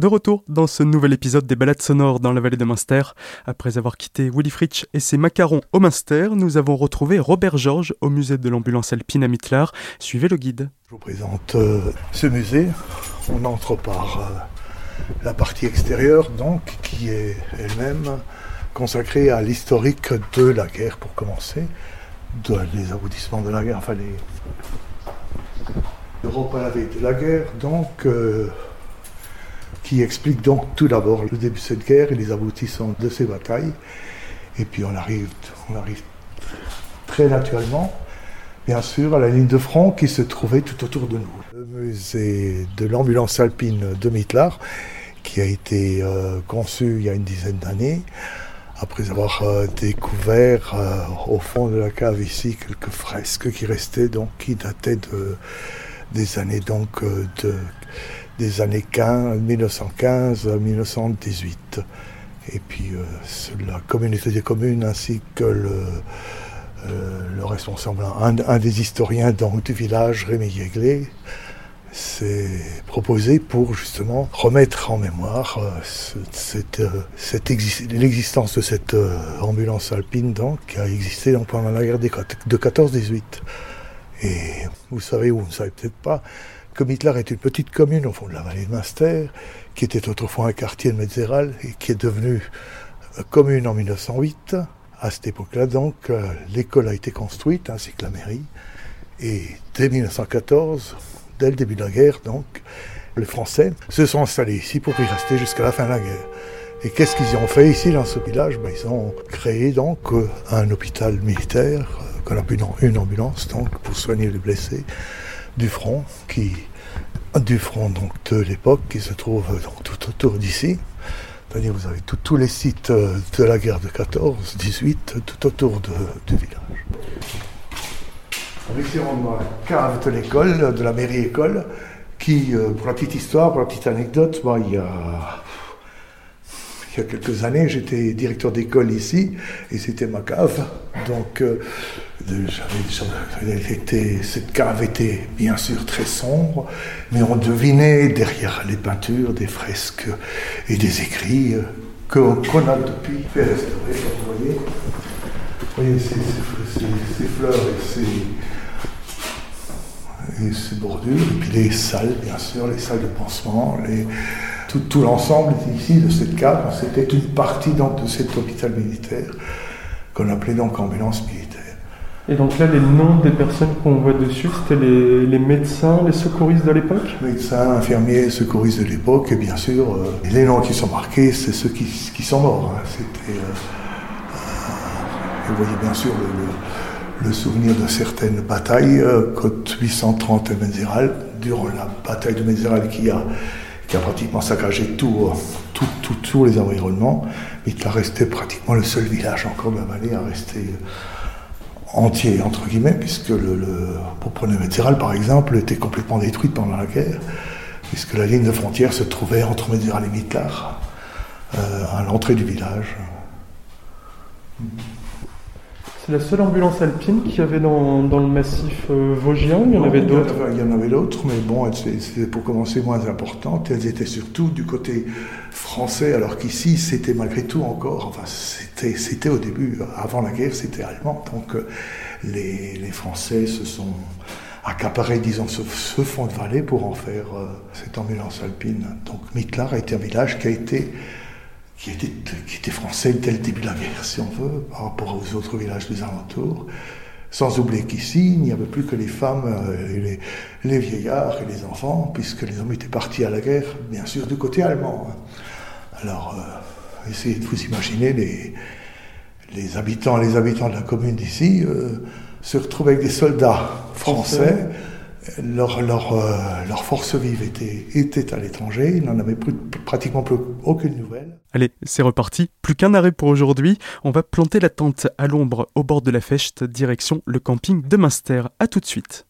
de retour dans ce nouvel épisode des balades sonores dans la vallée de Munster. Après avoir quitté Willy Fritsch et ses macarons au Munster, nous avons retrouvé Robert Georges au musée de l'ambulance alpine à Mittlar. Suivez le guide. Je vous présente euh, ce musée. On entre par euh, la partie extérieure, donc, qui est elle-même consacrée à l'historique de la guerre, pour commencer, les aboutissements de la guerre, enfin les. À la veille de la guerre, donc. Euh, qui explique donc tout d'abord le début de cette guerre et les aboutissements de ces batailles. Et puis on arrive, on arrive très naturellement, bien sûr, à la ligne de front qui se trouvait tout autour de nous. Le musée de l'ambulance alpine de Mittlar, qui a été euh, conçu il y a une dizaine d'années, après avoir euh, découvert euh, au fond de la cave ici quelques fresques qui restaient, donc qui dataient de, des années donc de des années 15, 1915 à 1918. Et puis euh, la communauté des communes ainsi que le, euh, le responsable, un, des historiens donc, du village, Rémi Yeglé, s'est proposé pour justement remettre en mémoire euh, cette, l'existence de cette ambulance alpine donc, qui a existé pendant la guerre de 14-18. Et vous savez, ou vous ne savez peut-être pas, Mitlar est une petite commune au fond de la vallée de Munster, qui était autrefois un quartier de Metzeral et qui est devenue euh, commune en 1908. À cette époque-là, donc, euh, l'école a été construite, ainsi que la mairie. Et dès 1914, dès le début de la guerre, donc, les Français se sont installés ici pour y rester jusqu'à la fin de la guerre. Et qu'est-ce qu'ils ont fait ici dans ce village? Ben, Ils ont créé donc euh, un hôpital militaire, qu'on appelle une ambulance donc, pour soigner les blessés du front qui du front donc, de l'époque qui se trouve tout autour d'ici. Vous avez tous les sites euh, de la guerre de 14, 18, tout autour du village. Ici on a la cave de l'école, de la mairie école, qui, euh, pour la petite histoire, pour la petite anecdote, moi, il y a quelques années, j'étais directeur d'école ici et c'était ma cave. Donc, euh, cette cave était bien sûr très sombre, mais on devinait derrière les peintures des fresques et des écrits qu'on a depuis fait restaurer. Vous voyez, vous voyez ces, ces, fleurs et ces, et ces bordures, et puis les salles, bien sûr, les salles de pansement, les tout, l'ensemble ici de cette cave, c'était une partie donc, de cet hôpital militaire qu'on appelait donc ambulance militaire. Et donc là, les noms des personnes qu'on voit dessus, c'était les, médecins, les secouristes de l'époque? Médecins, infirmiers, secouristes de l'époque, et bien sûr, euh, les noms qui sont marqués, c'est ceux qui, sont morts. Hein. C'était, euh, euh, vous voyez bien sûr le, souvenir de certaines batailles, côte 830 et Mézéral, durant la bataille de Mézéral qui a qui a pratiquement saccagé tout, tout, tout, tous les environnements. Mais il resté pratiquement le seul village encore de la vallée à rester entier, entre guillemets, puisque le, le pour Médéral, par exemple, était complètement détruite pendant la guerre, puisque la ligne de frontière se trouvait entre Médéral et Mitlar, euh, à l'entrée du village. C'est la seule ambulance alpine qu'il y avait dans, le massif euh, vosgien Il y en avait d'autres Il y en avait d'autres, mais bon, c'était pour commencer moins importantes. Elles étaient surtout du côté français, alors qu'ici, c'était malgré tout encore, enfin, c'était au début, avant la guerre, c'était allemand. Donc euh, les, Français se sont accaparés, disons, ce, fond de vallée pour en faire euh, cette ambulance alpine. Donc Mitlar a été un village qui a été qui était français dès le début de la guerre, si on veut, par rapport aux autres villages des alentours. Sans oublier qu'ici, il n'y avait plus que les femmes, euh, les, les, vieillards et les enfants, puisque les hommes étaient partis à la guerre, bien sûr, du côté allemand. Hein. Alors, euh, essayez de vous imaginer les, les habitants, les habitants de la commune d'ici euh, se retrouvaient avec des soldats français leur, leur, euh, leur, force vive était, était à l'étranger, ils n'en avaient pratiquement plus aucune nouvelle. Allez, c'est reparti, plus qu'un arrêt pour aujourd'hui, on va planter la tente à l'ombre au bord de la Fechte, direction le camping de Munster. A tout de suite.